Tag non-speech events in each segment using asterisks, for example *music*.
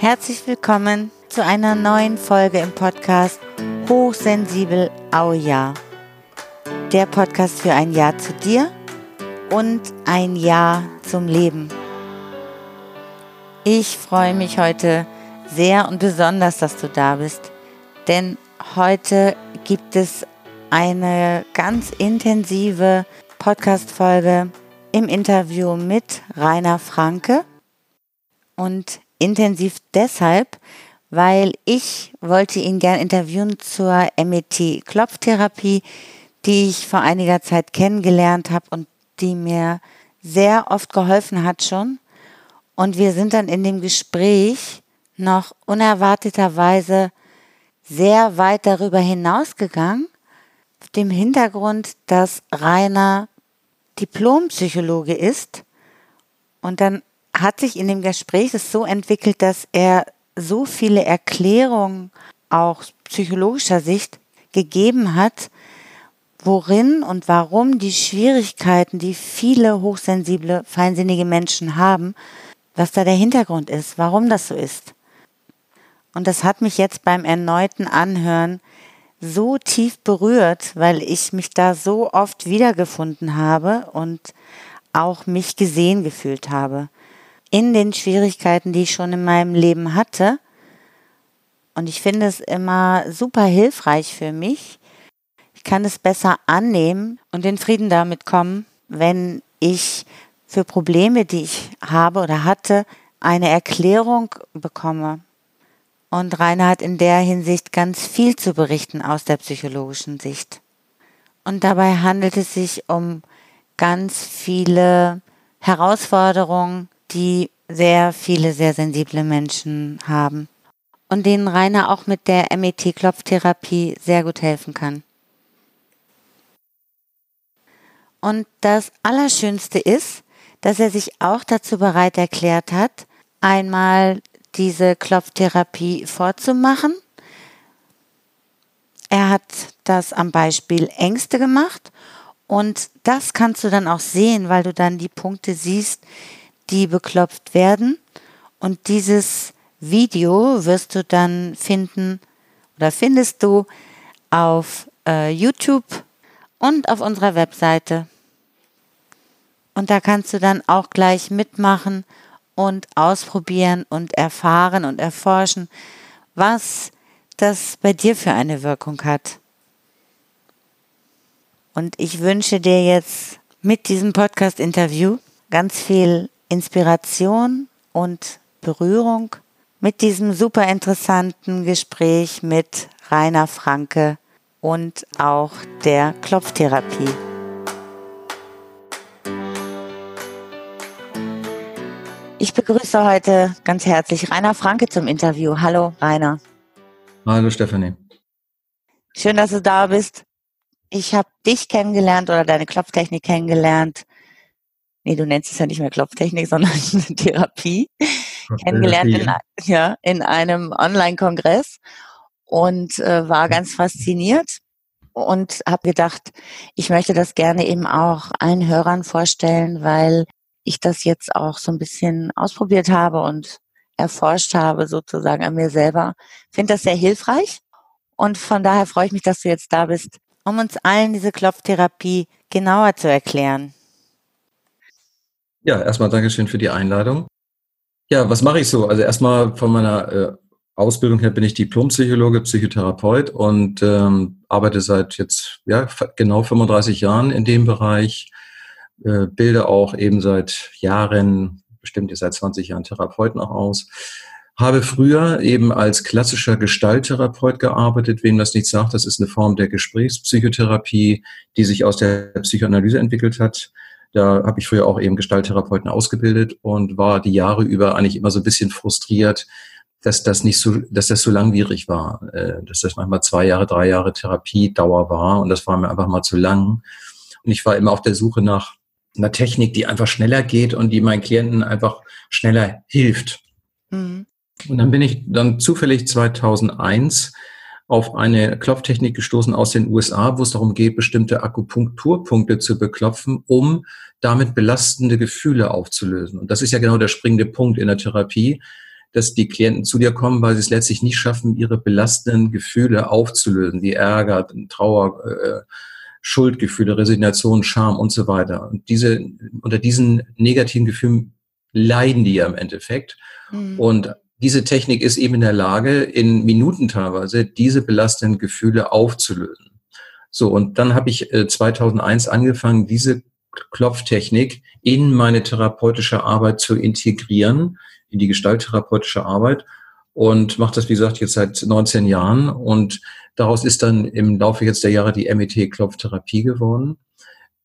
Herzlich willkommen zu einer neuen Folge im Podcast Hochsensibel Auja. Der Podcast für ein Ja zu dir und ein Ja zum Leben. Ich freue mich heute sehr und besonders, dass du da bist, denn heute gibt es eine ganz intensive Podcast-Folge im Interview mit Rainer Franke und intensiv deshalb, weil ich wollte ihn gern interviewen zur MET-Klopftherapie, die ich vor einiger Zeit kennengelernt habe und die mir sehr oft geholfen hat schon. Und wir sind dann in dem Gespräch noch unerwarteterweise sehr weit darüber hinausgegangen, auf dem Hintergrund, dass Rainer Diplompsychologe ist. Und dann hat sich in dem Gespräch es so entwickelt, dass er so viele Erklärungen auch psychologischer Sicht gegeben hat, worin und warum die Schwierigkeiten, die viele hochsensible, feinsinnige Menschen haben, was da der Hintergrund ist, warum das so ist. Und das hat mich jetzt beim erneuten Anhören so tief berührt, weil ich mich da so oft wiedergefunden habe und auch mich gesehen gefühlt habe. In den Schwierigkeiten, die ich schon in meinem Leben hatte. Und ich finde es immer super hilfreich für mich. Ich kann es besser annehmen und in Frieden damit kommen, wenn ich für Probleme, die ich habe oder hatte, eine Erklärung bekomme. Und Rainer hat in der Hinsicht ganz viel zu berichten aus der psychologischen Sicht. Und dabei handelt es sich um ganz viele Herausforderungen, die sehr viele sehr sensible Menschen haben und denen Rainer auch mit der MET-Klopftherapie sehr gut helfen kann. Und das Allerschönste ist, dass er sich auch dazu bereit erklärt hat, einmal diese Klopftherapie vorzumachen. Er hat das am Beispiel Ängste gemacht und das kannst du dann auch sehen, weil du dann die Punkte siehst, die beklopft werden. Und dieses Video wirst du dann finden oder findest du auf äh, YouTube und auf unserer Webseite. Und da kannst du dann auch gleich mitmachen und ausprobieren und erfahren und erforschen, was das bei dir für eine Wirkung hat. Und ich wünsche dir jetzt mit diesem Podcast-Interview ganz viel Inspiration und Berührung mit diesem super interessanten Gespräch mit Rainer Franke und auch der Klopftherapie. Ich begrüße heute ganz herzlich Rainer Franke zum Interview. Hallo, Rainer. Hallo, Stefanie. Schön, dass du da bist. Ich habe dich kennengelernt oder deine Klopftechnik kennengelernt. Nee, du nennst es ja nicht mehr Klopftechnik, sondern *laughs* Therapie. Okay, kennengelernt in, ja, in einem Online-Kongress und äh, war ganz fasziniert und habe gedacht, ich möchte das gerne eben auch allen Hörern vorstellen, weil ich das jetzt auch so ein bisschen ausprobiert habe und erforscht habe, sozusagen an mir selber. Finde das sehr hilfreich. Und von daher freue ich mich, dass du jetzt da bist, um uns allen diese Klopftherapie genauer zu erklären. Ja, erstmal Dankeschön für die Einladung. Ja, was mache ich so? Also erstmal von meiner äh, Ausbildung her bin ich Diplompsychologe, Psychotherapeut und ähm, arbeite seit jetzt ja genau 35 Jahren in dem Bereich äh, bilde auch eben seit Jahren, bestimmt seit 20 Jahren Therapeuten auch aus. Habe früher eben als klassischer Gestalttherapeut gearbeitet. Wem das nicht sagt, das ist eine Form der Gesprächspsychotherapie, die sich aus der Psychoanalyse entwickelt hat. Da habe ich früher auch eben Gestalttherapeuten ausgebildet und war die Jahre über eigentlich immer so ein bisschen frustriert, dass das nicht so, dass das so langwierig war, äh, dass das manchmal zwei Jahre, drei Jahre Therapiedauer war und das war mir einfach mal zu lang. Und ich war immer auf der Suche nach einer Technik, die einfach schneller geht und die meinen Klienten einfach schneller hilft. Mhm. Und dann bin ich dann zufällig 2001 auf eine Klopftechnik gestoßen aus den USA, wo es darum geht, bestimmte Akupunkturpunkte zu beklopfen, um damit belastende Gefühle aufzulösen. Und das ist ja genau der springende Punkt in der Therapie. dass die Klienten zu dir kommen, weil sie es letztlich nicht schaffen, ihre belastenden Gefühle aufzulösen, wie Ärger, Trauer, äh, Schuldgefühle, Resignation, Scham und so weiter. Und diese, unter diesen negativen Gefühlen leiden die ja im Endeffekt. Mhm. Und diese Technik ist eben in der Lage, in Minuten teilweise diese belastenden Gefühle aufzulösen. So, und dann habe ich äh, 2001 angefangen, diese Klopftechnik in meine therapeutische Arbeit zu integrieren, in die gestalttherapeutische Arbeit und mache das, wie gesagt, jetzt seit 19 Jahren. Und daraus ist dann im Laufe jetzt der Jahre die MET-Klopftherapie geworden.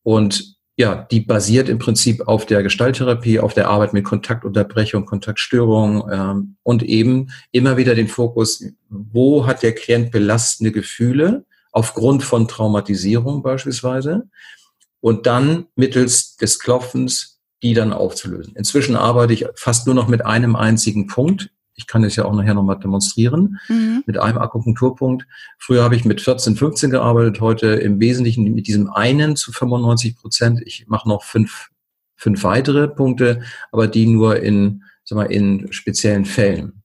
Und ja, die basiert im Prinzip auf der Gestalttherapie, auf der Arbeit mit Kontaktunterbrechung, Kontaktstörung ähm, und eben immer wieder den Fokus, wo hat der Klient belastende Gefühle aufgrund von Traumatisierung beispielsweise und dann mittels des Klopfens die dann aufzulösen. Inzwischen arbeite ich fast nur noch mit einem einzigen Punkt ich kann es ja auch nachher nochmal demonstrieren, mhm. mit einem Akupunkturpunkt. Früher habe ich mit 14, 15 gearbeitet, heute im Wesentlichen mit diesem einen zu 95 Prozent. Ich mache noch fünf, fünf weitere Punkte, aber die nur in, sag mal, in speziellen Fällen.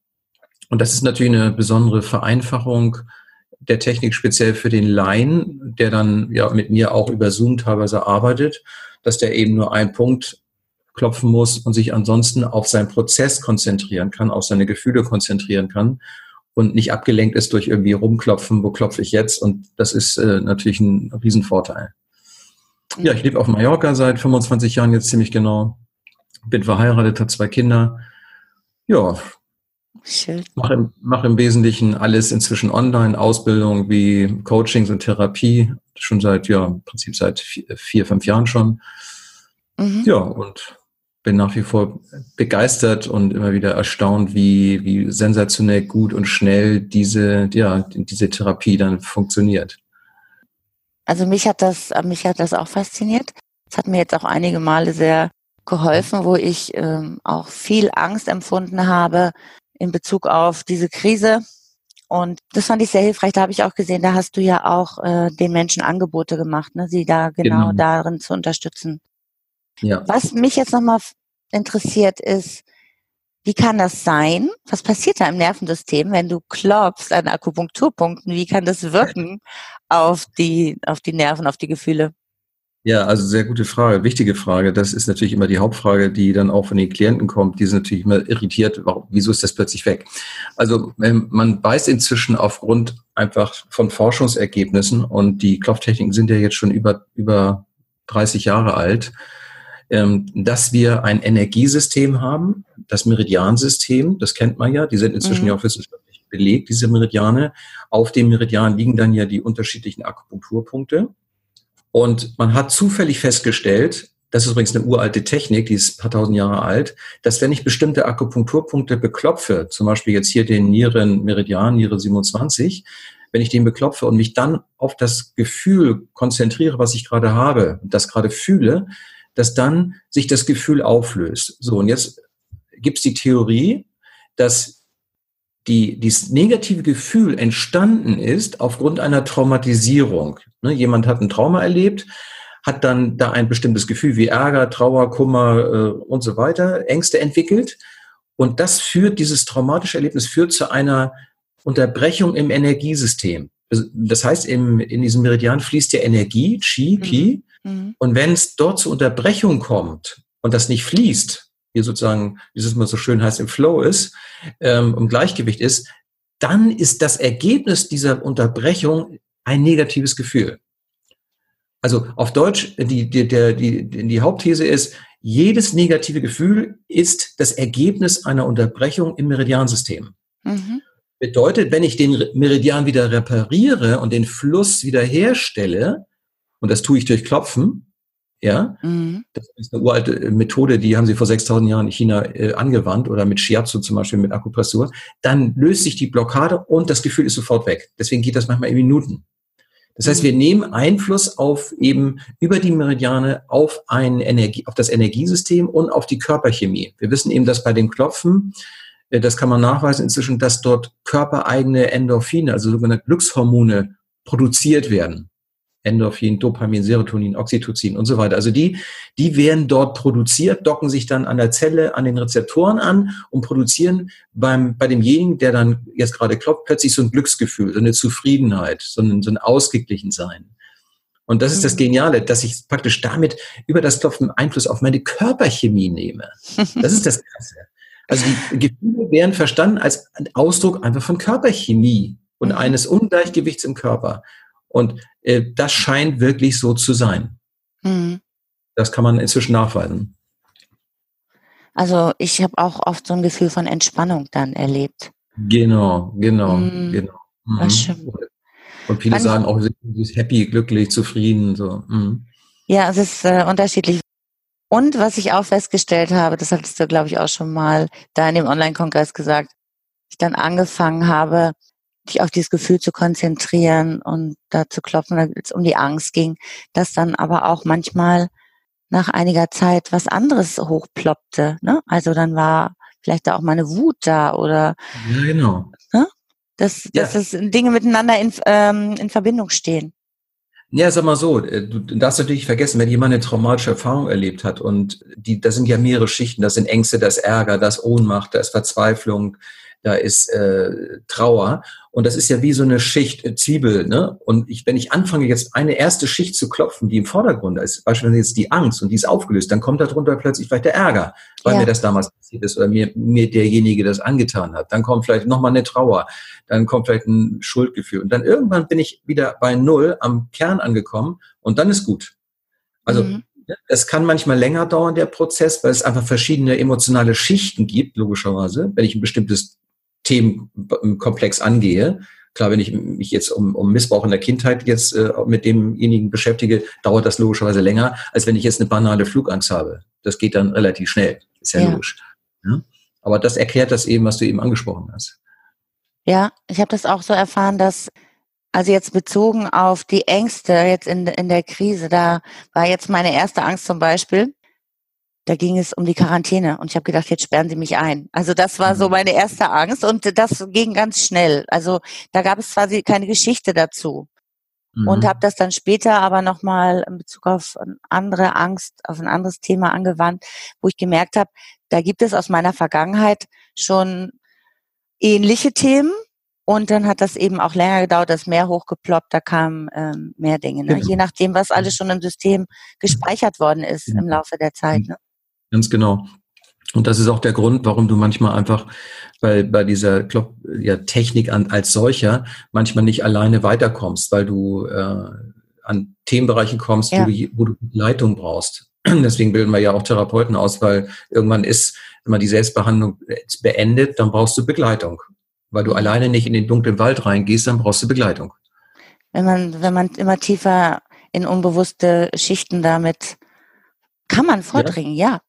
Und das ist natürlich eine besondere Vereinfachung der Technik speziell für den Laien, der dann ja mit mir auch über Zoom teilweise arbeitet, dass der eben nur einen Punkt klopfen muss und sich ansonsten auf seinen Prozess konzentrieren kann, auf seine Gefühle konzentrieren kann und nicht abgelenkt ist durch irgendwie rumklopfen, wo klopfe ich jetzt? Und das ist äh, natürlich ein Riesenvorteil. Ja, ich lebe auf Mallorca seit 25 Jahren jetzt ziemlich genau. Bin verheiratet, habe zwei Kinder. Ja. Mache im, mach im Wesentlichen alles inzwischen online, Ausbildung wie Coachings und Therapie, schon seit, ja, im Prinzip seit vier, vier fünf Jahren schon. Mhm. Ja, und bin nach wie vor begeistert und immer wieder erstaunt, wie, wie sensationell gut und schnell diese, ja, diese Therapie dann funktioniert. Also mich hat das, mich hat das auch fasziniert. Es hat mir jetzt auch einige Male sehr geholfen, wo ich ähm, auch viel Angst empfunden habe in Bezug auf diese Krise. Und das fand ich sehr hilfreich. Da habe ich auch gesehen, da hast du ja auch äh, den Menschen Angebote gemacht, ne, sie da genau, genau. darin zu unterstützen. Ja. Was mich jetzt nochmal interessiert ist, wie kann das sein? Was passiert da im Nervensystem, wenn du klopfst an Akupunkturpunkten? Wie kann das wirken auf die, auf die Nerven, auf die Gefühle? Ja, also sehr gute Frage, wichtige Frage. Das ist natürlich immer die Hauptfrage, die dann auch von den Klienten kommt. Die sind natürlich immer irritiert. Warum, wieso ist das plötzlich weg? Also ähm, man weiß inzwischen aufgrund einfach von Forschungsergebnissen und die Klopftechniken sind ja jetzt schon über, über 30 Jahre alt dass wir ein Energiesystem haben, das Meridiansystem, das kennt man ja, die sind inzwischen mhm. ja auch wissenschaftlich belegt, diese Meridiane. Auf dem Meridian liegen dann ja die unterschiedlichen Akupunkturpunkte. Und man hat zufällig festgestellt, das ist übrigens eine uralte Technik, die ist ein paar tausend Jahre alt, dass wenn ich bestimmte Akupunkturpunkte beklopfe, zum Beispiel jetzt hier den Nierenmeridian, Niere 27, wenn ich den beklopfe und mich dann auf das Gefühl konzentriere, was ich gerade habe, das gerade fühle, dass dann sich das Gefühl auflöst. So, und jetzt gibt es die Theorie, dass die, dieses negative Gefühl entstanden ist aufgrund einer Traumatisierung. Ne, jemand hat ein Trauma erlebt, hat dann da ein bestimmtes Gefühl wie Ärger, Trauer, Kummer äh, und so weiter, Ängste entwickelt. Und das führt, dieses traumatische Erlebnis führt zu einer Unterbrechung im Energiesystem. Das heißt, im, in diesem Meridian fließt ja Energie, Qi, Qi, Mhm. Und wenn es dort zu Unterbrechung kommt und das nicht fließt, hier sozusagen, wie es mal so schön heißt, im Flow ist, ähm, im Gleichgewicht ist, dann ist das Ergebnis dieser Unterbrechung ein negatives Gefühl. Also auf Deutsch, die, die, der, die, die Hauptthese ist, jedes negative Gefühl ist das Ergebnis einer Unterbrechung im Meridiansystem. Mhm. Bedeutet, wenn ich den Meridian wieder repariere und den Fluss wiederherstelle, und das tue ich durch Klopfen. Ja, mhm. das ist eine uralte Methode, die haben sie vor 6000 Jahren in China äh, angewandt oder mit Shiatsu zum Beispiel, mit Akupressur. Dann löst sich die Blockade und das Gefühl ist sofort weg. Deswegen geht das manchmal in Minuten. Das heißt, wir mhm. nehmen Einfluss auf eben über die Meridiane auf ein Energie, auf das Energiesystem und auf die Körperchemie. Wir wissen eben, dass bei dem Klopfen, äh, das kann man nachweisen inzwischen, dass dort körpereigene Endorphine, also sogenannte Glückshormone produziert werden. Endorphin, Dopamin, Serotonin, Oxytocin und so weiter. Also die, die werden dort produziert, docken sich dann an der Zelle, an den Rezeptoren an und produzieren beim, bei demjenigen, der dann jetzt gerade klopft, plötzlich so ein Glücksgefühl, so eine Zufriedenheit, so ein, so ein Ausgeglichensein. Und das ist das mhm. Geniale, dass ich praktisch damit über das Klopfen Einfluss auf meine Körperchemie nehme. Das ist das Krasse. Also die Gefühle werden verstanden als Ausdruck einfach von Körperchemie und mhm. eines Ungleichgewichts im Körper. Und äh, das scheint wirklich so zu sein. Mhm. Das kann man inzwischen nachweisen. Also ich habe auch oft so ein Gefühl von Entspannung dann erlebt. Genau, genau, mhm. genau. Mhm. Und viele Kann sagen auch, sie sind happy, glücklich, zufrieden. So. Mhm. Ja, es ist äh, unterschiedlich. Und was ich auch festgestellt habe, das hattest du, glaube ich, auch schon mal da in dem Online-Kongress gesagt, ich dann angefangen habe, dich auf dieses Gefühl zu konzentrieren und da zu klopfen, weil es um die Angst ging, dass dann aber auch manchmal nach einiger Zeit was anderes hochploppte. Ne? Also dann war vielleicht da auch mal eine Wut da oder ja, genau. Ne? dass, ja. dass das Dinge miteinander in, ähm, in Verbindung stehen. Ja, sag mal so, äh, du darfst natürlich vergessen, wenn jemand eine traumatische Erfahrung erlebt hat und die, das sind ja mehrere Schichten, das sind Ängste, das Ärger, das Ohnmacht, das Verzweiflung, da ist äh, Trauer. Und das ist ja wie so eine Schicht äh, Zwiebel. Ne? Und ich, wenn ich anfange, jetzt eine erste Schicht zu klopfen, die im Vordergrund ist, beispielsweise jetzt die Angst und die ist aufgelöst, dann kommt darunter plötzlich vielleicht der Ärger, weil ja. mir das damals passiert ist oder mir, mir derjenige das angetan hat. Dann kommt vielleicht nochmal eine Trauer, dann kommt vielleicht ein Schuldgefühl. Und dann irgendwann bin ich wieder bei Null am Kern angekommen und dann ist gut. Also mhm. Es kann manchmal länger dauern, der Prozess, weil es einfach verschiedene emotionale Schichten gibt, logischerweise. Wenn ich ein bestimmtes Themenkomplex angehe. Klar, wenn ich mich jetzt um, um Missbrauch in der Kindheit jetzt äh, mit demjenigen beschäftige, dauert das logischerweise länger, als wenn ich jetzt eine banale Flugangst habe. Das geht dann relativ schnell. Ist ja, ja. logisch. Ja? Aber das erklärt das eben, was du eben angesprochen hast. Ja, ich habe das auch so erfahren, dass also jetzt bezogen auf die Ängste jetzt in, in der Krise, da war jetzt meine erste Angst zum Beispiel, da ging es um die Quarantäne und ich habe gedacht, jetzt sperren Sie mich ein. Also das war so mhm. meine erste Angst und das ging ganz schnell. Also da gab es quasi keine Geschichte dazu. Mhm. Und habe das dann später aber nochmal in Bezug auf eine andere Angst, auf ein anderes Thema angewandt, wo ich gemerkt habe, da gibt es aus meiner Vergangenheit schon ähnliche Themen. Und dann hat das eben auch länger gedauert, dass mehr hochgeploppt, da kamen ähm, mehr Dinge. Ne? Genau. Je nachdem, was alles schon im System gespeichert worden ist im Laufe der Zeit. Ne? Ganz genau. Und das ist auch der Grund, warum du manchmal einfach bei, bei dieser Klop ja, Technik an, als solcher manchmal nicht alleine weiterkommst, weil du äh, an Themenbereiche kommst, ja. wo, du, wo du Leitung brauchst. *clears throat* Deswegen bilden wir ja auch Therapeuten aus, weil irgendwann ist, wenn man die Selbstbehandlung beendet, dann brauchst du Begleitung. Weil du alleine nicht in den dunklen Wald reingehst, dann brauchst du Begleitung. Wenn man, wenn man immer tiefer in unbewusste Schichten damit kann man vordringen, ja. ja.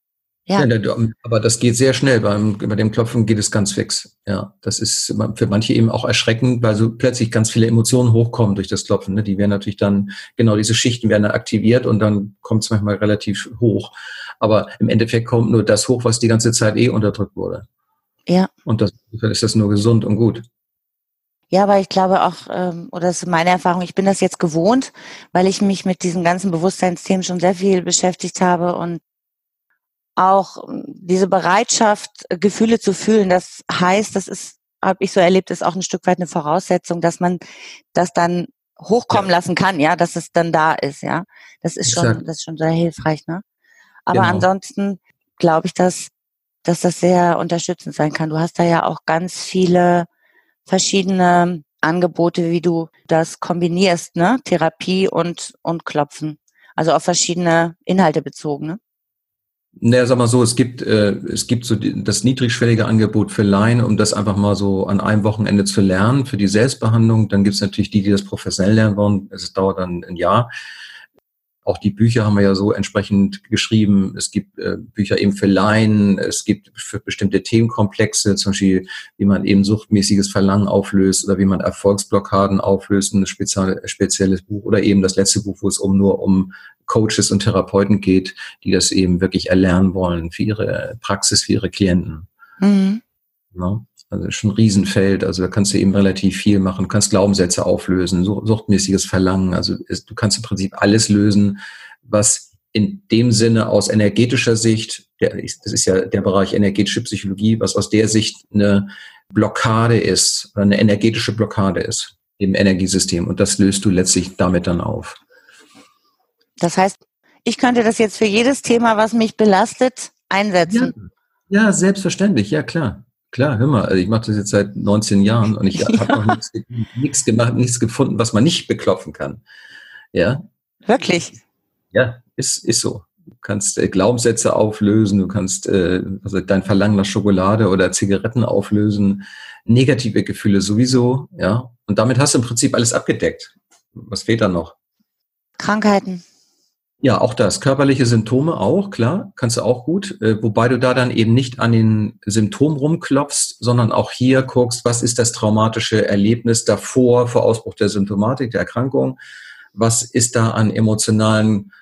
Ja. ja. aber das geht sehr schnell. Beim, bei dem Klopfen geht es ganz fix. Ja, das ist für manche eben auch erschreckend, weil so plötzlich ganz viele Emotionen hochkommen durch das Klopfen. Ne? Die werden natürlich dann, genau diese Schichten werden dann aktiviert und dann kommt es manchmal relativ hoch. Aber im Endeffekt kommt nur das hoch, was die ganze Zeit eh unterdrückt wurde. Ja. Und das, dann ist das nur gesund und gut. Ja, aber ich glaube auch, ähm, oder das ist meine Erfahrung, ich bin das jetzt gewohnt, weil ich mich mit diesen ganzen Bewusstseinsthemen schon sehr viel beschäftigt habe und auch ähm, diese Bereitschaft, Gefühle zu fühlen, das heißt, das ist, habe ich so erlebt, ist auch ein Stück weit eine Voraussetzung, dass man das dann hochkommen ja. lassen kann, ja, dass es dann da ist, ja. Das ist schon, das ist schon sehr hilfreich, ne? Aber genau. ansonsten glaube ich, dass, dass das sehr unterstützend sein kann. Du hast da ja auch ganz viele verschiedene Angebote, wie du das kombinierst, ne? Therapie und, und Klopfen. Also auf verschiedene Inhalte bezogen, ne? Naja, sag mal so, es gibt, äh, es gibt so die, das niedrigschwellige Angebot für Laien, um das einfach mal so an einem Wochenende zu lernen, für die Selbstbehandlung. Dann gibt es natürlich die, die das professionell lernen wollen. Es dauert dann ein Jahr. Auch die Bücher haben wir ja so entsprechend geschrieben. Es gibt äh, Bücher eben für Laien, es gibt für bestimmte Themenkomplexe, zum Beispiel, wie man eben suchtmäßiges Verlangen auflöst oder wie man Erfolgsblockaden auflöst, ein spezielle, spezielles Buch oder eben das letzte Buch, wo es um nur um Coaches und Therapeuten geht, die das eben wirklich erlernen wollen für ihre Praxis, für ihre Klienten. Mhm. Ja. Also schon ein Riesenfeld. Also da kannst du eben relativ viel machen. Du kannst Glaubenssätze auflösen, suchtmäßiges Verlangen. Also du kannst im Prinzip alles lösen, was in dem Sinne aus energetischer Sicht, der, das ist ja der Bereich energetische Psychologie, was aus der Sicht eine Blockade ist, eine energetische Blockade ist im Energiesystem. Und das löst du letztlich damit dann auf. Das heißt, ich könnte das jetzt für jedes Thema, was mich belastet, einsetzen. Ja, ja selbstverständlich, ja klar. Klar, hör mal, also ich mache das jetzt seit 19 Jahren und ich *laughs* ja. habe noch nichts, gemacht, nichts gefunden, was man nicht beklopfen kann. Ja. Wirklich? Ja, ist, ist so. Du kannst äh, Glaubenssätze auflösen, du kannst äh, also dein Verlangen nach Schokolade oder Zigaretten auflösen, negative Gefühle sowieso, ja. Und damit hast du im Prinzip alles abgedeckt. Was fehlt da noch? Krankheiten. Ja, auch das. Körperliche Symptome auch, klar, kannst du auch gut. Äh, wobei du da dann eben nicht an den Symptomen rumklopfst, sondern auch hier guckst, was ist das traumatische Erlebnis davor, vor Ausbruch der Symptomatik, der Erkrankung? Was ist da an emotionalen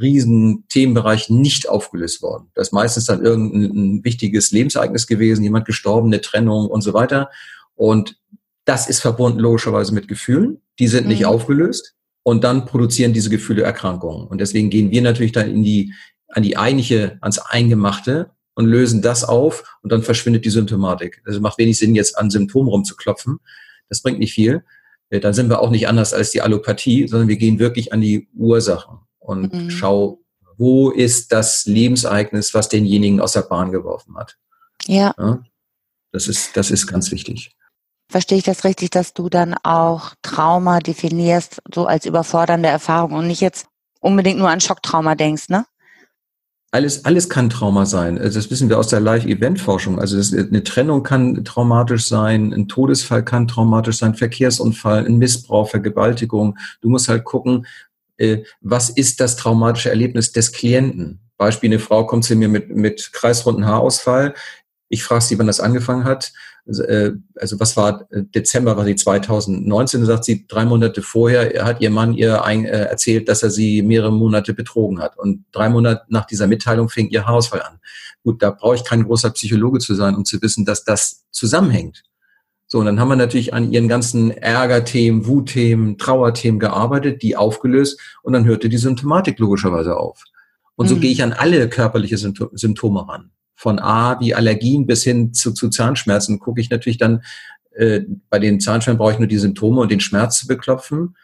riesen Themenbereich nicht aufgelöst worden. Das ist meistens dann irgendein wichtiges Lebensereignis gewesen, jemand gestorben, eine Trennung und so weiter. Und das ist verbunden logischerweise mit Gefühlen. Die sind nicht mhm. aufgelöst. Und dann produzieren diese Gefühle Erkrankungen. Und deswegen gehen wir natürlich dann in die, an die eigentliche, ans Eingemachte und lösen das auf und dann verschwindet die Symptomatik. Also macht wenig Sinn, jetzt an Symptomen rumzuklopfen. Das bringt nicht viel. Äh, dann sind wir auch nicht anders als die Allopathie, sondern wir gehen wirklich an die Ursachen und mhm. schau, wo ist das Lebensereignis, was denjenigen aus der Bahn geworfen hat. Ja. ja. Das ist, das ist ganz wichtig. Verstehe ich das richtig, dass du dann auch Trauma definierst, so als überfordernde Erfahrung und nicht jetzt unbedingt nur an Schocktrauma denkst, ne? Alles, alles kann Trauma sein. Also das wissen wir aus der Live-Event-Forschung. Also das, eine Trennung kann traumatisch sein, ein Todesfall kann traumatisch sein, Verkehrsunfall, ein Missbrauch, Vergewaltigung. Du musst halt gucken, äh, was ist das traumatische Erlebnis des Klienten? Beispiel, eine Frau kommt zu mir mit, mit kreisrunden Haarausfall. Ich frage sie, wann das angefangen hat. Also, äh, also was war äh, Dezember, war sie 2019, sagt sie, drei Monate vorher hat ihr Mann ihr ein, äh, erzählt, dass er sie mehrere Monate betrogen hat. Und drei Monate nach dieser Mitteilung fing ihr Haarausfall an. Gut, da brauche ich kein großer Psychologe zu sein, um zu wissen, dass das zusammenhängt. So, und dann haben wir natürlich an ihren ganzen Ärgerthemen, Wutthemen, Trauerthemen gearbeitet, die aufgelöst und dann hörte die Symptomatik logischerweise auf. Und so mhm. gehe ich an alle körperliche Symptome ran. Von A wie Allergien bis hin zu, zu Zahnschmerzen gucke ich natürlich dann, äh, bei den Zahnschmerzen brauche ich nur die Symptome und den Schmerz zu beklopfen.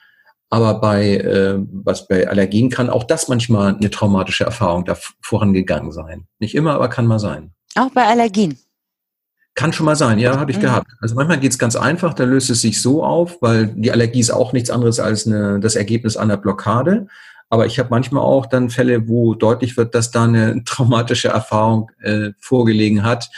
Aber bei, äh, was bei Allergien kann auch das manchmal eine traumatische Erfahrung da vorangegangen sein. Nicht immer, aber kann mal sein. Auch bei Allergien. Kann schon mal sein, ja, habe ich mhm. gehabt. Also manchmal geht's ganz einfach, da löst es sich so auf, weil die Allergie ist auch nichts anderes als eine, das Ergebnis einer Blockade. Aber ich habe manchmal auch dann Fälle, wo deutlich wird, dass da eine *laughs* traumatische Erfahrung äh, vorgelegen hat,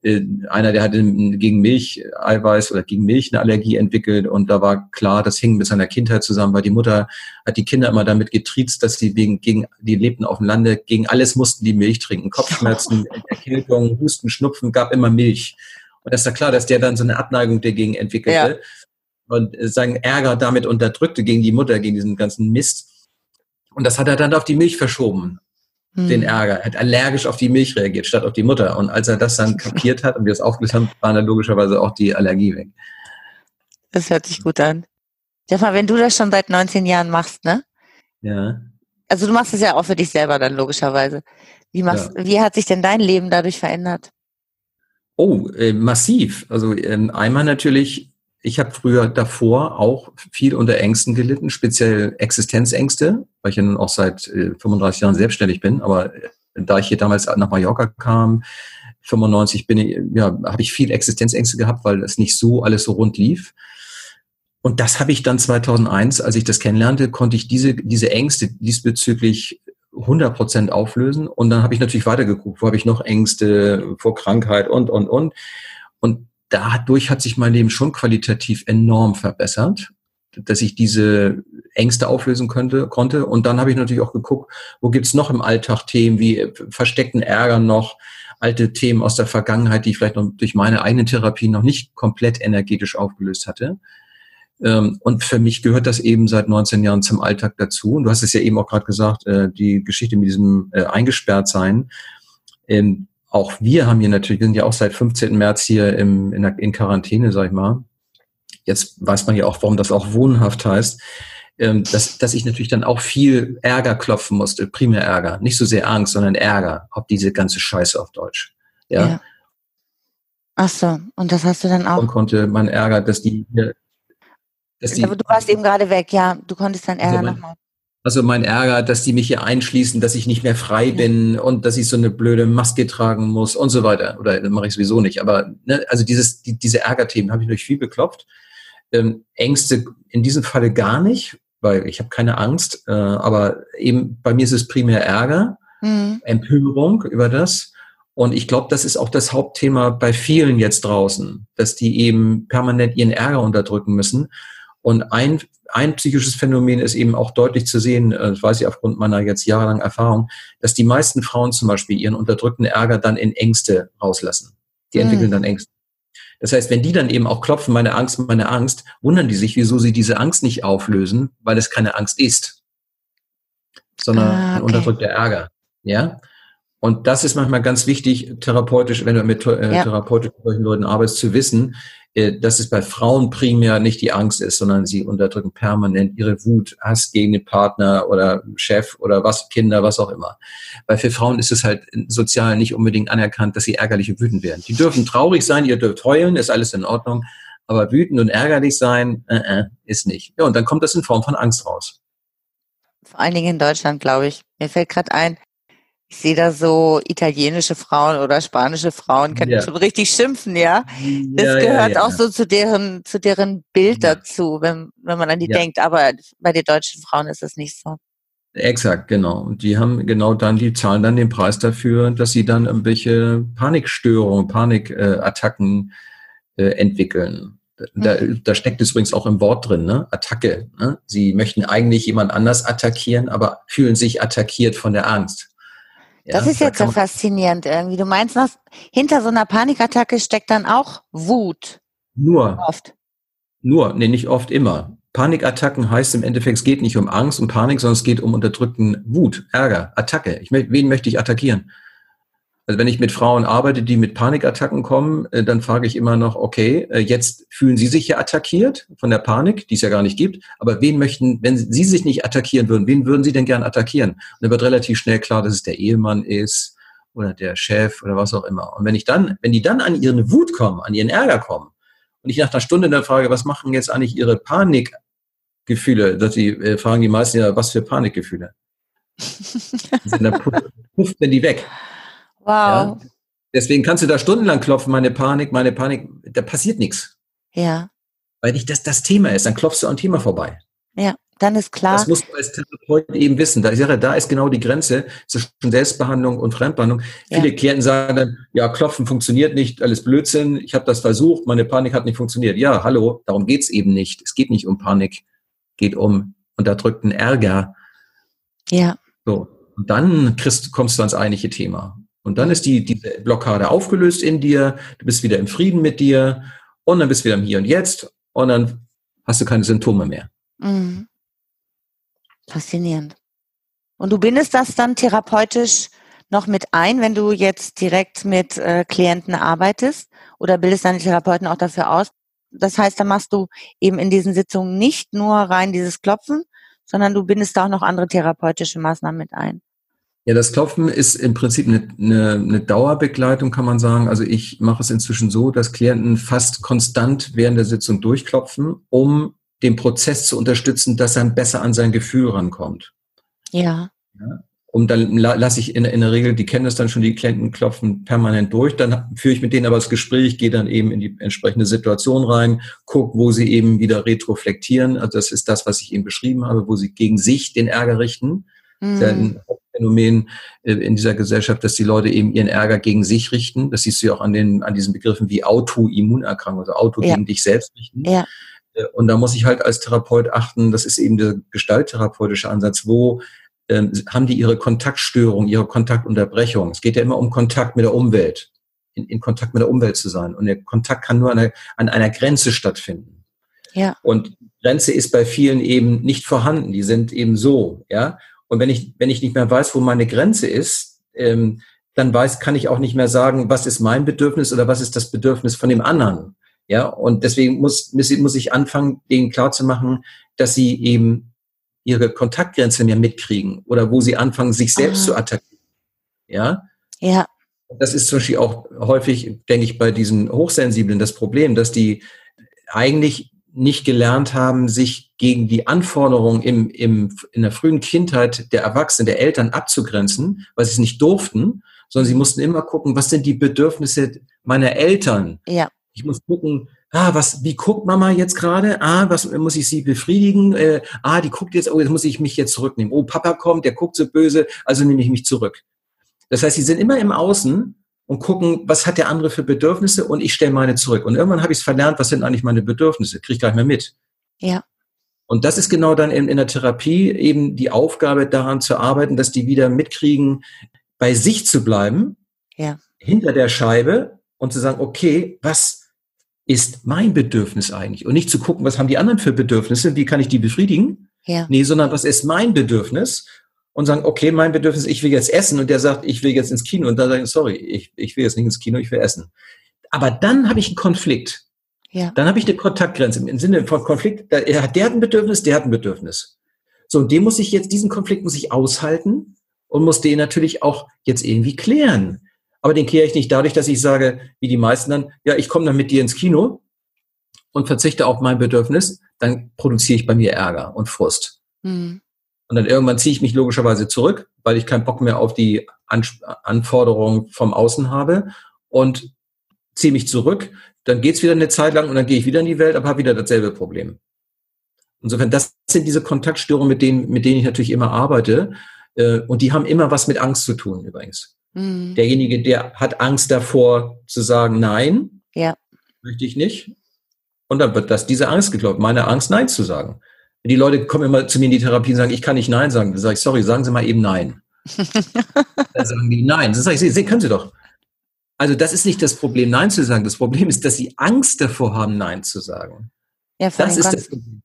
äh, einer, der hatte gegen Milch, Eiweiß oder gegen Milch eine Allergie entwickelt und da war klar, das hing mit seiner Kindheit zusammen, weil die Mutter hat die Kinder immer damit getriezt, dass sie wegen, gegen, die lebten auf dem Lande, gegen alles mussten die Milch trinken. Kopfschmerzen, *laughs* Erkältung, Husten, Schnupfen, gab immer Milch. Und das ist ja klar, dass der dann so eine Abneigung dagegen entwickelte ja. und seinen Ärger damit unterdrückte gegen die Mutter, gegen diesen ganzen Mist. Und das hat er dann auf die Milch verschoben den hm. Ärger. Er hat allergisch auf die Milch reagiert, statt auf die Mutter. Und als er das dann *laughs* kapiert hat und wir es aufgelöst haben, war dann logischerweise auch die Allergie weg. Das hört sich gut an. Stefan, wenn du das schon seit 19 Jahren machst, ne? Ja. Also du machst es ja auch für dich selber dann logischerweise. Wie, machst, ja. wie hat sich denn dein Leben dadurch verändert? Oh, äh, massiv. Also ähm, einmal natürlich ich habe früher davor auch viel unter Ängsten gelitten, speziell Existenzängste, weil ich ja nun auch seit äh, 35 Jahren selbstständig bin. Aber äh, da ich hier damals nach Mallorca kam, 95 bin ich, ja, habe ich viel Existenzängste gehabt, weil es nicht so alles so rund lief. Und das habe ich dann 2001, als ich das kennenlernte, konnte ich diese, diese Ängste diesbezüglich 100 Prozent auflösen. Und dann habe ich natürlich weitergeguckt, wo habe ich noch Ängste vor Krankheit und, und, und. Und dadurch hat sich mein Leben schon qualitativ enorm verbessert, dass ich diese Ängste auflösen könnte, konnte. Und dann habe ich natürlich auch geguckt, wo gibt's noch im Alltag Themen wie versteckten Ärger noch, alte Themen aus der Vergangenheit, die ich vielleicht noch durch meine eigene Therapie noch nicht komplett energetisch aufgelöst hatte. Ähm, und für mich gehört das eben seit 19 Jahren zum Alltag dazu. Und du hast es ja eben auch gerade gesagt, äh, die Geschichte mit diesem äh, Eingesperrtsein. Auch wir haben hier natürlich, wir sind ja auch seit 15. März hier im, in, in Quarantäne, sag ich mal. Jetzt weiß man ja auch, warum das auch wohnhaft heißt. Ähm, dass, dass ich natürlich dann auch viel Ärger klopfen musste, primär Ärger. Nicht so sehr Angst, sondern Ärger, ob diese ganze Scheiße auf Deutsch. Ja. ja. Ach so, und das hast du dann auch. Und konnte man Ärger, dass die. Dass die, Aber du warst eben gerade weg, ja. Du konntest dann Ärger also nochmal. Also mein Ärger, dass die mich hier einschließen, dass ich nicht mehr frei bin und dass ich so eine blöde Maske tragen muss und so weiter. Oder mache ich sowieso nicht. Aber ne, also dieses, die, diese Ärgerthemen habe ich durch viel beklopft. Ähm, Ängste in diesem Falle gar nicht, weil ich habe keine Angst. Äh, aber eben bei mir ist es primär Ärger, mhm. Empörung über das. Und ich glaube, das ist auch das Hauptthema bei vielen jetzt draußen, dass die eben permanent ihren Ärger unterdrücken müssen. Und ein ein psychisches Phänomen ist eben auch deutlich zu sehen, äh, das weiß ich aufgrund meiner jetzt jahrelangen Erfahrung, dass die meisten Frauen zum Beispiel ihren unterdrückten Ärger dann in Ängste rauslassen. Die entwickeln mhm. dann Ängste. Das heißt, wenn die dann eben auch klopfen, meine Angst, meine Angst, wundern die sich, wieso sie diese Angst nicht auflösen, weil es keine Angst ist, sondern ah, okay. ein unterdrückter Ärger. Ja. Und das ist manchmal ganz wichtig, therapeutisch, wenn du mit äh, ja. therapeutisch mit solchen Leuten arbeitest, zu wissen, äh, dass es bei Frauen primär nicht die Angst ist, sondern sie unterdrücken permanent ihre Wut, Hass gegen den Partner oder Chef oder was, Kinder, was auch immer. Weil für Frauen ist es halt sozial nicht unbedingt anerkannt, dass sie ärgerlich und wütend werden. Die dürfen traurig sein, ihr dürft heulen, ist alles in Ordnung, aber wütend und ärgerlich sein, äh, äh, ist nicht. Ja, und dann kommt das in Form von Angst raus. Vor allen Dingen in Deutschland, glaube ich. Mir fällt gerade ein, ich sehe da so italienische Frauen oder spanische Frauen, können ja. schon richtig schimpfen, ja. Das ja, gehört ja, auch so zu deren, zu deren Bild dazu, wenn, wenn man an die denkt. Aber bei den deutschen Frauen ist es nicht so. Exakt, genau. Und die haben genau dann, die zahlen dann den Preis dafür, dass sie dann irgendwelche Panikstörungen, Panikattacken äh, entwickeln. Da, mhm. da steckt es übrigens auch im Wort drin, ne? Attacke. Ne? Sie möchten eigentlich jemand anders attackieren, aber fühlen sich attackiert von der Angst. Das ist jetzt so faszinierend irgendwie. Du meinst, was, hinter so einer Panikattacke steckt dann auch Wut. Nur. Oft. Nur, nee, nicht oft, immer. Panikattacken heißt im Endeffekt, es geht nicht um Angst und Panik, sondern es geht um unterdrückten Wut, Ärger, Attacke. Ich, wen möchte ich attackieren? Also wenn ich mit Frauen arbeite, die mit Panikattacken kommen, äh, dann frage ich immer noch, okay, äh, jetzt fühlen Sie sich ja attackiert von der Panik, die es ja gar nicht gibt, aber wen möchten, wenn Sie sich nicht attackieren würden, wen würden Sie denn gern attackieren? Und dann wird relativ schnell klar, dass es der Ehemann ist oder der Chef oder was auch immer. Und wenn ich dann, wenn die dann an ihren Wut kommen, an ihren Ärger kommen und ich nach einer Stunde dann frage, was machen jetzt eigentlich Ihre Panikgefühle, dass sie äh, fragen die meisten ja, was für Panikgefühle? *laughs* dann pufft denn die weg. Wow. Ja? Deswegen kannst du da stundenlang klopfen, meine Panik, meine Panik, da passiert nichts. Ja. Weil nicht das das Thema ist, dann klopfst du am Thema vorbei. Ja, dann ist klar. Das musst du als Therapeut eben wissen. Da, ich sage, da ist genau die Grenze zwischen Selbstbehandlung und Fremdbehandlung. Ja. Viele Klienten sagen dann, ja, Klopfen funktioniert nicht, alles Blödsinn, ich habe das versucht, meine Panik hat nicht funktioniert. Ja, hallo, darum geht's eben nicht. Es geht nicht um Panik, geht um unterdrückten Ärger. Ja. So. Und dann kriegst, kommst du ans eigentliche Thema. Und dann ist die, diese Blockade aufgelöst in dir, du bist wieder im Frieden mit dir und dann bist du wieder im Hier und Jetzt und dann hast du keine Symptome mehr. Mhm. Faszinierend. Und du bindest das dann therapeutisch noch mit ein, wenn du jetzt direkt mit äh, Klienten arbeitest oder bildest deine Therapeuten auch dafür aus? Das heißt, da machst du eben in diesen Sitzungen nicht nur rein dieses Klopfen, sondern du bindest da auch noch andere therapeutische Maßnahmen mit ein. Ja, das Klopfen ist im Prinzip eine, eine, eine Dauerbegleitung, kann man sagen. Also ich mache es inzwischen so, dass Klienten fast konstant während der Sitzung durchklopfen, um den Prozess zu unterstützen, dass er besser an sein Gefühl rankommt. Ja. ja. Und dann lasse ich in, in, der Regel, die kennen das dann schon, die Klienten klopfen permanent durch. Dann führe ich mit denen aber das Gespräch, gehe dann eben in die entsprechende Situation rein, gucke, wo sie eben wieder retroflektieren. Also das ist das, was ich eben beschrieben habe, wo sie gegen sich den Ärger richten. Mhm. Phänomen äh, in dieser Gesellschaft, dass die Leute eben ihren Ärger gegen sich richten. Das siehst du ja auch an, den, an diesen Begriffen wie Autoimmunerkrankung, also Auto ja. gegen dich selbst richten. Ja. Äh, und da muss ich halt als Therapeut achten, das ist eben der gestalttherapeutische Ansatz, wo ähm, haben die ihre Kontaktstörung, ihre Kontaktunterbrechung. Es geht ja immer um Kontakt mit der Umwelt, in, in Kontakt mit der Umwelt zu sein. Und der Kontakt kann nur an einer, an einer Grenze stattfinden. Ja. Und Grenze ist bei vielen eben nicht vorhanden. Die sind eben so, ja. Und wenn ich, wenn ich nicht mehr weiß, wo meine Grenze ist, ähm, dann weiß, kann ich auch nicht mehr sagen, was ist mein Bedürfnis oder was ist das Bedürfnis von dem anderen. Ja, und deswegen muss, muss ich anfangen, denen klarzumachen, dass sie eben ihre Kontaktgrenze mehr mitkriegen oder wo sie anfangen, sich selbst Aha. zu attackieren. Ja? Ja. Das ist zum Beispiel auch häufig, denke ich, bei diesen Hochsensiblen das Problem, dass die eigentlich nicht gelernt haben, sich gegen die Anforderungen im, im, in der frühen Kindheit der Erwachsenen, der Eltern abzugrenzen, weil sie es nicht durften, sondern sie mussten immer gucken, was sind die Bedürfnisse meiner Eltern? Ja. Ich muss gucken, ah, was, wie guckt Mama jetzt gerade? Ah, was muss ich sie befriedigen? Äh, ah, die guckt jetzt, oh, jetzt muss ich mich jetzt zurücknehmen. Oh, Papa kommt, der guckt so böse, also nehme ich mich zurück. Das heißt, sie sind immer im Außen und gucken, was hat der andere für Bedürfnisse und ich stelle meine zurück. Und irgendwann habe ich es verlernt, was sind eigentlich meine Bedürfnisse? Kriege ich gar nicht mehr mit. Ja. Und das ist genau dann in, in der Therapie eben die Aufgabe, daran zu arbeiten, dass die wieder mitkriegen, bei sich zu bleiben, ja. hinter der Scheibe und zu sagen, okay, was ist mein Bedürfnis eigentlich? Und nicht zu gucken, was haben die anderen für Bedürfnisse, wie kann ich die befriedigen? Ja. Nee, sondern was ist mein Bedürfnis? Und sagen, okay, mein Bedürfnis, ich will jetzt essen. Und der sagt, ich will jetzt ins Kino. Und dann sagen, sorry, ich, ich will jetzt nicht ins Kino, ich will essen. Aber dann habe ich einen Konflikt. Ja. Dann habe ich eine Kontaktgrenze im Sinne von Konflikt. Der hat, ein Bedürfnis, der hat ein Bedürfnis. So, und dem muss ich jetzt, diesen Konflikt muss ich aushalten und muss den natürlich auch jetzt irgendwie klären. Aber den kläre ich nicht dadurch, dass ich sage, wie die meisten dann, ja, ich komme dann mit dir ins Kino und verzichte auf mein Bedürfnis, dann produziere ich bei mir Ärger und Frust. Mhm. Und dann irgendwann ziehe ich mich logischerweise zurück, weil ich keinen Bock mehr auf die An Anforderungen vom Außen habe und ziehe mich zurück. Dann geht's wieder eine Zeit lang und dann gehe ich wieder in die Welt, aber habe wieder dasselbe Problem. Insofern, das sind diese Kontaktstörungen, mit denen, mit denen ich natürlich immer arbeite. Äh, und die haben immer was mit Angst zu tun, übrigens. Mhm. Derjenige, der hat Angst davor zu sagen, nein, ja. möchte ich nicht. Und dann wird das diese Angst geglaubt, meine Angst, nein zu sagen. Die Leute kommen immer zu mir in die Therapie und sagen, ich kann nicht nein sagen. Dann sage ich, sorry, sagen Sie mal eben nein. *laughs* dann sagen die nein. Dann sage ich, Sie, können Sie doch. Also das ist nicht das Problem, nein zu sagen. Das Problem ist, dass Sie Angst davor haben, nein zu sagen. Ja, das ist das Problem.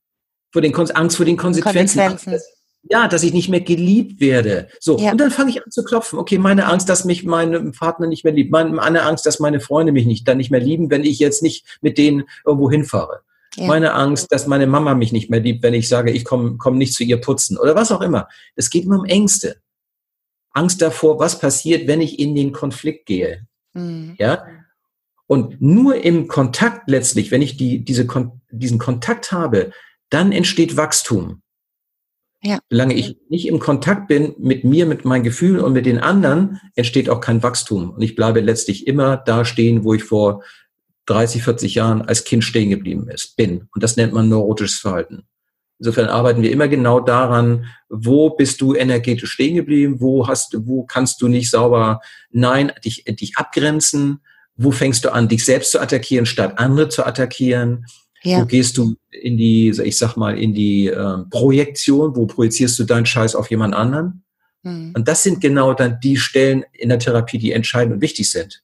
Vor den Angst vor den Konsequenzen. Konsequenzen ja, dass ich nicht mehr geliebt werde. So, ja. und dann fange ich an zu klopfen. Okay, meine Angst, dass mich mein Partner nicht mehr liebt. Meine Angst, dass meine Freunde mich nicht dann nicht mehr lieben, wenn ich jetzt nicht mit denen irgendwo hinfahre. Ja. Meine Angst, dass meine Mama mich nicht mehr liebt, wenn ich sage, ich komme komm nicht zu ihr putzen oder was auch immer. Es geht immer um Ängste. Angst davor, was passiert, wenn ich in den Konflikt gehe. Mhm. Ja. Und nur im Kontakt letztlich, wenn ich die, diese, diesen Kontakt habe, dann entsteht Wachstum. Ja. Solange ich nicht im Kontakt bin mit mir, mit meinen Gefühlen und mit den anderen, entsteht auch kein Wachstum. Und ich bleibe letztlich immer da stehen, wo ich vor 30, 40 Jahren als Kind stehen geblieben ist, bin. Und das nennt man neurotisches Verhalten. Insofern arbeiten wir immer genau daran, wo bist du energetisch stehen geblieben, wo hast du, wo kannst du nicht sauber Nein, dich, dich abgrenzen, wo fängst du an, dich selbst zu attackieren, statt andere zu attackieren, ja. Wo gehst du in die, ich sag mal, in die äh, Projektion? Wo projizierst du deinen Scheiß auf jemand anderen? Mhm. Und das sind genau dann die Stellen in der Therapie, die entscheidend und wichtig sind.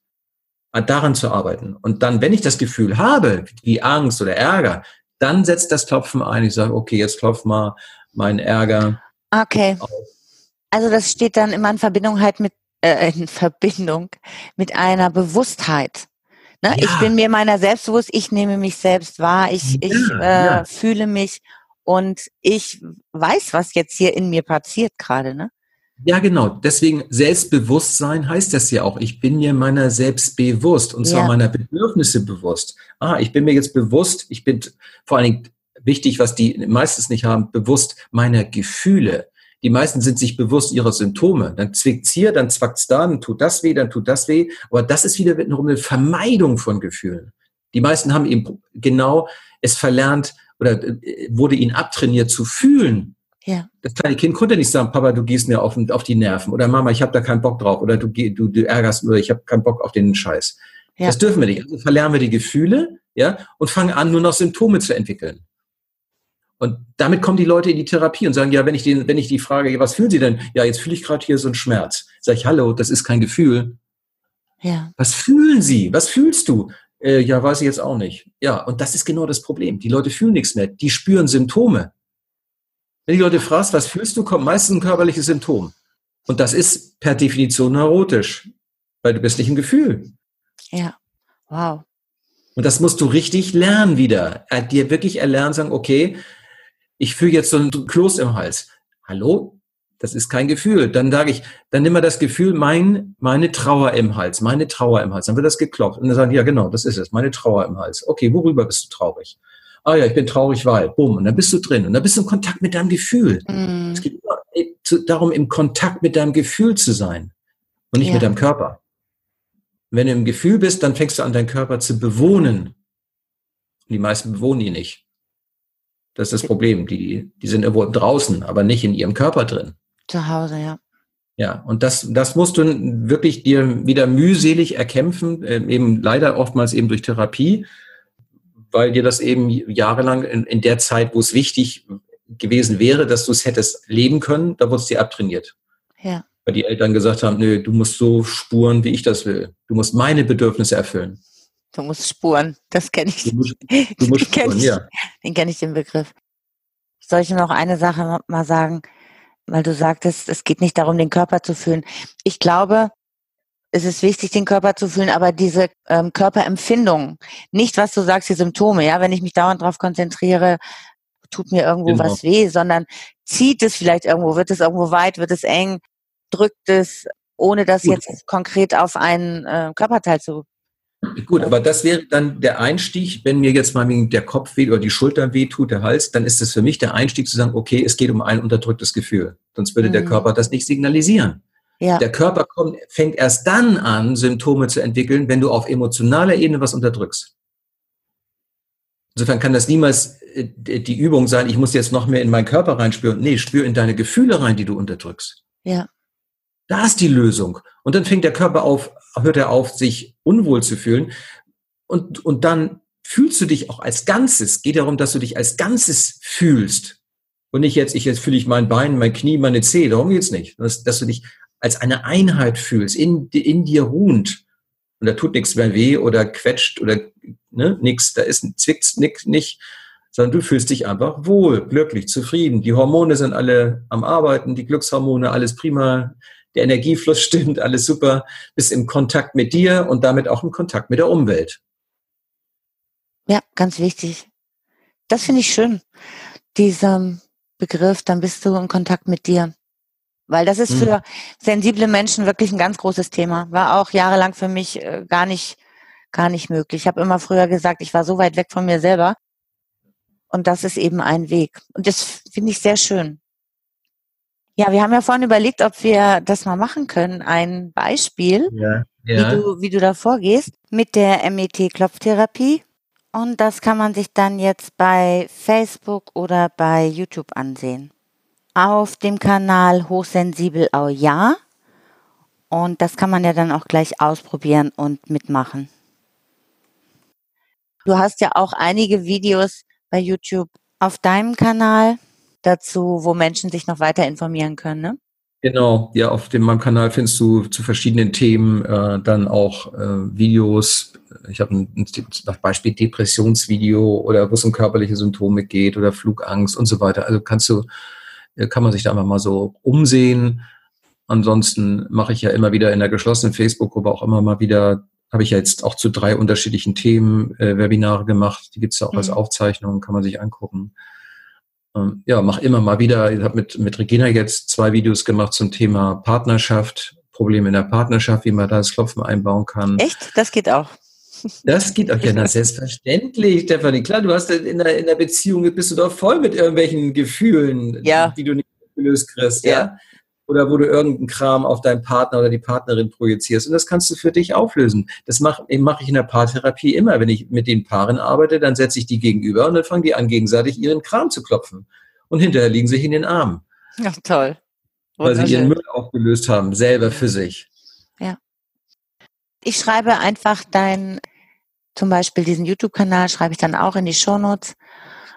Daran zu arbeiten. Und dann, wenn ich das Gefühl habe, wie Angst oder Ärger, dann setzt das Klopfen ein. Ich sage, okay, jetzt klopf mal meinen Ärger. Okay. Auf. Also das steht dann immer in Verbindung halt mit äh, in Verbindung mit einer Bewusstheit. Ne? Ja. Ich bin mir meiner selbst bewusst, ich nehme mich selbst wahr, ich, ja, ich äh, ja. fühle mich und ich weiß, was jetzt hier in mir passiert gerade. Ne? Ja, genau. Deswegen Selbstbewusstsein heißt das ja auch. Ich bin mir meiner selbst bewusst und zwar meiner Bedürfnisse bewusst. Ah, ich bin mir jetzt bewusst, ich bin vor allen Dingen wichtig, was die meistens nicht haben, bewusst meiner Gefühle. Die meisten sind sich bewusst ihrer Symptome. Dann zwickt's hier, dann zwackt's da, dann tut das weh, dann tut das weh. Aber das ist wieder wiederum eine Vermeidung von Gefühlen. Die meisten haben eben genau es verlernt oder äh, wurde ihnen abtrainiert zu fühlen. Ja. Das kleine Kind konnte nicht sagen, Papa, du gehst mir auf, auf die Nerven oder Mama, ich habe da keinen Bock drauf oder du, du, du ärgerst oder ich habe keinen Bock auf den Scheiß. Ja. Das dürfen wir nicht. Also verlernen wir die Gefühle, ja, und fangen an, nur noch Symptome zu entwickeln. Und damit kommen die Leute in die Therapie und sagen, ja, wenn ich den, wenn ich die frage, was fühlen Sie denn? Ja, jetzt fühle ich gerade hier so einen Schmerz. Sag ich, hallo, das ist kein Gefühl. Ja. Was fühlen Sie? Was fühlst du? Äh, ja, weiß ich jetzt auch nicht. Ja, und das ist genau das Problem. Die Leute fühlen nichts mehr. Die spüren Symptome. Wenn die Leute fragst, was fühlst du, kommt meistens ein körperliches Symptom. Und das ist per Definition neurotisch. weil du bist nicht im Gefühl. Ja, wow. Und das musst du richtig lernen wieder. Äh, dir wirklich erlernen, sagen, okay, ich fühle jetzt so ein Kloß im Hals. Hallo? Das ist kein Gefühl. Dann sage ich, dann nimm mal das Gefühl, mein, meine Trauer im Hals, meine Trauer im Hals. Dann wird das geklopft. Und dann sagen ja genau, das ist es, meine Trauer im Hals. Okay, worüber bist du traurig? Ah ja, ich bin traurig, weil, bumm, und dann bist du drin. Und dann bist du in Kontakt mit deinem Gefühl. Mm. Es geht darum, im Kontakt mit deinem Gefühl zu sein und nicht ja. mit deinem Körper. Wenn du im Gefühl bist, dann fängst du an, deinen Körper zu bewohnen. Die meisten bewohnen ihn nicht. Das ist das Problem. Die, die sind irgendwo draußen, aber nicht in ihrem Körper drin. Zu Hause, ja. Ja, und das, das musst du wirklich dir wieder mühselig erkämpfen, äh, eben leider oftmals eben durch Therapie, weil dir das eben jahrelang in, in der Zeit, wo es wichtig gewesen wäre, dass du es hättest leben können, da wurde es dir abtrainiert. Ja. Weil die Eltern gesagt haben, nö, du musst so spuren, wie ich das will. Du musst meine Bedürfnisse erfüllen. Du musst spuren, das kenne ich. Du musst, *laughs* du musst spuren, ich, ja. Den kenne ich den Begriff. Soll ich noch eine Sache mal sagen? weil du sagtest, es geht nicht darum, den Körper zu fühlen. Ich glaube, es ist wichtig, den Körper zu fühlen, aber diese ähm, Körperempfindung, nicht was du sagst, die Symptome, ja, wenn ich mich dauernd darauf konzentriere, tut mir irgendwo genau. was weh, sondern zieht es vielleicht irgendwo, wird es irgendwo weit, wird es eng, drückt es, ohne das Gut. jetzt konkret auf einen äh, Körperteil zu Gut, aber das wäre dann der Einstieg, wenn mir jetzt mal der Kopf weh oder die Schulter weh tut, der Hals, dann ist es für mich der Einstieg zu sagen, okay, es geht um ein unterdrücktes Gefühl. Sonst würde mhm. der Körper das nicht signalisieren. Ja. Der Körper kommt, fängt erst dann an, Symptome zu entwickeln, wenn du auf emotionaler Ebene was unterdrückst. Insofern kann das niemals äh, die Übung sein, ich muss jetzt noch mehr in meinen Körper reinspüren. Nee, spür in deine Gefühle rein, die du unterdrückst. Ja. Da ist die Lösung. Und dann fängt der Körper auf, hört er auf, sich unwohl zu fühlen. Und, und dann fühlst du dich auch als Ganzes. Geht darum, dass du dich als Ganzes fühlst. Und nicht jetzt, ich jetzt fühle ich mein Bein, mein Knie, meine Zehe. Darum geht's nicht. Dass, dass du dich als eine Einheit fühlst, in, in dir ruhend. Und da tut nichts mehr weh oder quetscht oder ne, nichts. Da ist zwickt's nix, nicht, sondern du fühlst dich einfach wohl, glücklich, zufrieden. Die Hormone sind alle am Arbeiten, die Glückshormone, alles prima der Energiefluss *laughs* stimmt, alles super, bist im Kontakt mit dir und damit auch im Kontakt mit der Umwelt. Ja, ganz wichtig. Das finde ich schön, dieser Begriff, dann bist du im Kontakt mit dir. Weil das ist hm. für sensible Menschen wirklich ein ganz großes Thema. War auch jahrelang für mich äh, gar nicht, gar nicht möglich. Ich habe immer früher gesagt, ich war so weit weg von mir selber. Und das ist eben ein Weg. Und das finde ich sehr schön. Ja, wir haben ja vorhin überlegt, ob wir das mal machen können. Ein Beispiel, ja, ja. Wie, du, wie du da vorgehst mit der MET-Klopftherapie. Und das kann man sich dann jetzt bei Facebook oder bei YouTube ansehen. Auf dem Kanal Hochsensibel Au Ja. Und das kann man ja dann auch gleich ausprobieren und mitmachen. Du hast ja auch einige Videos bei YouTube auf deinem Kanal dazu, wo Menschen sich noch weiter informieren können, ne? Genau, ja, auf dem meinem Kanal findest du zu verschiedenen Themen äh, dann auch äh, Videos. Ich habe ein, ein Beispiel Depressionsvideo oder wo es um körperliche Symptome geht oder Flugangst und so weiter. Also kannst du, kann man sich da einfach mal so umsehen. Ansonsten mache ich ja immer wieder in der geschlossenen Facebook-Gruppe auch immer mal wieder, habe ich ja jetzt auch zu drei unterschiedlichen Themen äh, Webinare gemacht. Die gibt's ja auch mhm. als Aufzeichnung, kann man sich angucken. Ähm, ja, mach immer mal wieder. Ich habe mit, mit Regina jetzt zwei Videos gemacht zum Thema Partnerschaft, Probleme in der Partnerschaft, wie man da das Klopfen einbauen kann. Echt? Das geht auch. Das geht auch, ja, na, selbstverständlich, Stefanie. Klar, du hast in der, in der Beziehung, bist du doch voll mit irgendwelchen Gefühlen, ja. die du nicht gelöst kriegst, ja. ja oder wo du irgendeinen Kram auf deinen Partner oder die Partnerin projizierst. Und das kannst du für dich auflösen. Das mache mach ich in der Paartherapie immer. Wenn ich mit den Paaren arbeite, dann setze ich die gegenüber und dann fangen die an, gegenseitig ihren Kram zu klopfen. Und hinterher liegen sich in den Armen. Ja, toll. Weil sie ihren Müll aufgelöst haben, selber für sich. Ja. Ich schreibe einfach dein, zum Beispiel diesen YouTube-Kanal, schreibe ich dann auch in die Shownotes.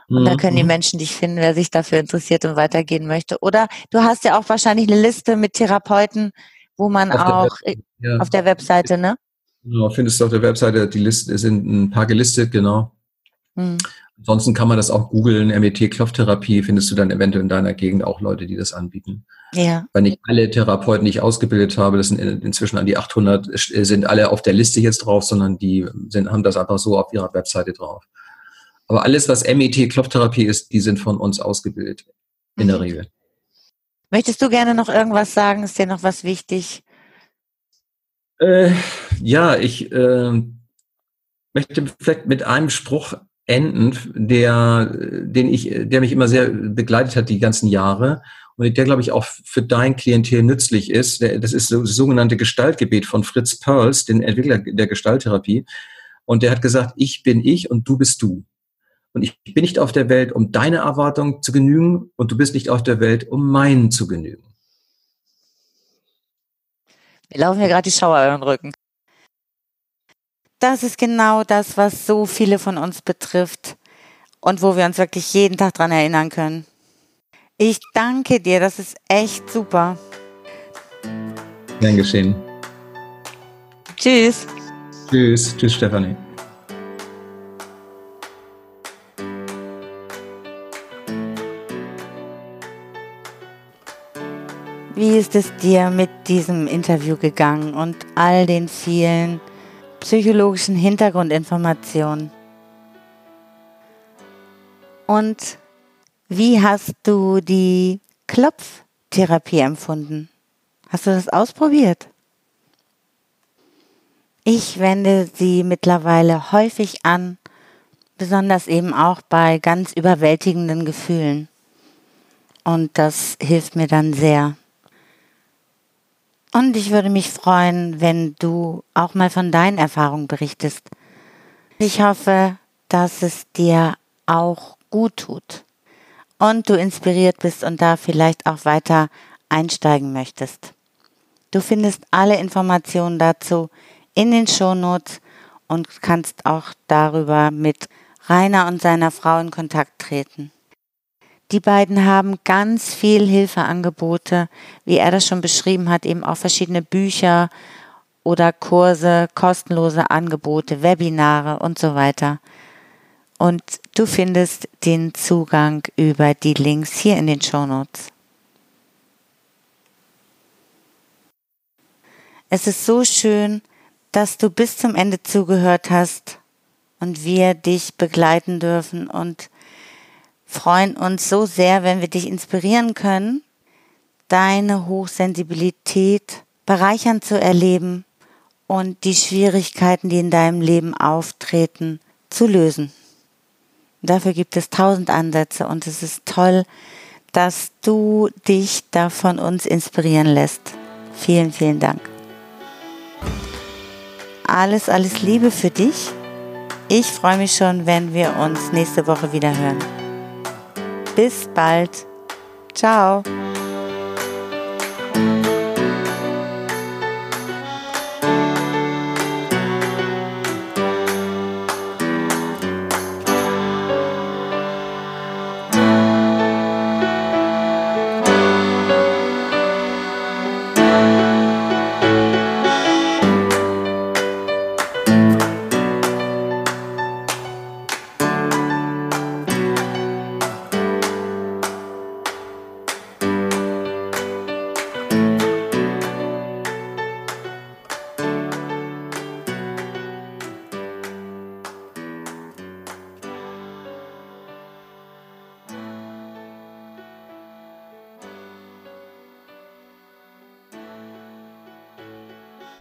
Und da können die mhm. Menschen dich finden, wer sich dafür interessiert und weitergehen möchte. Oder du hast ja auch wahrscheinlich eine Liste mit Therapeuten, wo man auf auch der ja. auf der Webseite, ne? Genau, findest du auf der Webseite, die Liste sind ein paar gelistet, genau. Mhm. Ansonsten kann man das auch googeln, MET-Klopftherapie, findest du dann eventuell in deiner Gegend auch Leute, die das anbieten. Ja. Weil nicht alle Therapeuten, die ich ausgebildet habe, das sind inzwischen an die 800, sind alle auf der Liste jetzt drauf, sondern die sind, haben das einfach so auf ihrer Webseite drauf. Aber alles, was MET Klopftherapie ist, die sind von uns ausgebildet. In mhm. der Regel. Möchtest du gerne noch irgendwas sagen? Ist dir noch was wichtig? Äh, ja, ich äh, möchte vielleicht mit einem Spruch enden, der, den ich, der mich immer sehr begleitet hat die ganzen Jahre und der, glaube ich, auch für dein Klientel nützlich ist. Das ist das sogenannte Gestaltgebet von Fritz Perls, den Entwickler der Gestalttherapie. Und der hat gesagt, ich bin ich und du bist du. Und ich bin nicht auf der Welt, um deine Erwartungen zu genügen und du bist nicht auf der Welt, um meinen zu genügen. Wir laufen hier gerade die Schauer über den Rücken. Das ist genau das, was so viele von uns betrifft und wo wir uns wirklich jeden Tag dran erinnern können. Ich danke dir, das ist echt super. Gern geschehen. Tschüss. Tschüss. Tschüss, Stefanie. Wie ist es dir mit diesem Interview gegangen und all den vielen psychologischen Hintergrundinformationen? Und wie hast du die Klopftherapie empfunden? Hast du das ausprobiert? Ich wende sie mittlerweile häufig an, besonders eben auch bei ganz überwältigenden Gefühlen. Und das hilft mir dann sehr. Und ich würde mich freuen, wenn du auch mal von deinen Erfahrungen berichtest. Ich hoffe, dass es dir auch gut tut und du inspiriert bist und da vielleicht auch weiter einsteigen möchtest. Du findest alle Informationen dazu in den Shownotes und kannst auch darüber mit Rainer und seiner Frau in Kontakt treten. Die beiden haben ganz viel Hilfeangebote, wie er das schon beschrieben hat, eben auch verschiedene Bücher oder Kurse, kostenlose Angebote, Webinare und so weiter. Und du findest den Zugang über die Links hier in den Show Notes. Es ist so schön, dass du bis zum Ende zugehört hast und wir dich begleiten dürfen und freuen uns so sehr, wenn wir dich inspirieren können, deine Hochsensibilität bereichern zu erleben und die Schwierigkeiten, die in deinem Leben auftreten, zu lösen. Dafür gibt es tausend Ansätze und es ist toll, dass du dich da von uns inspirieren lässt. Vielen, vielen Dank. Alles, alles Liebe für dich. Ich freue mich schon, wenn wir uns nächste Woche wieder hören. Bis bald. Ciao.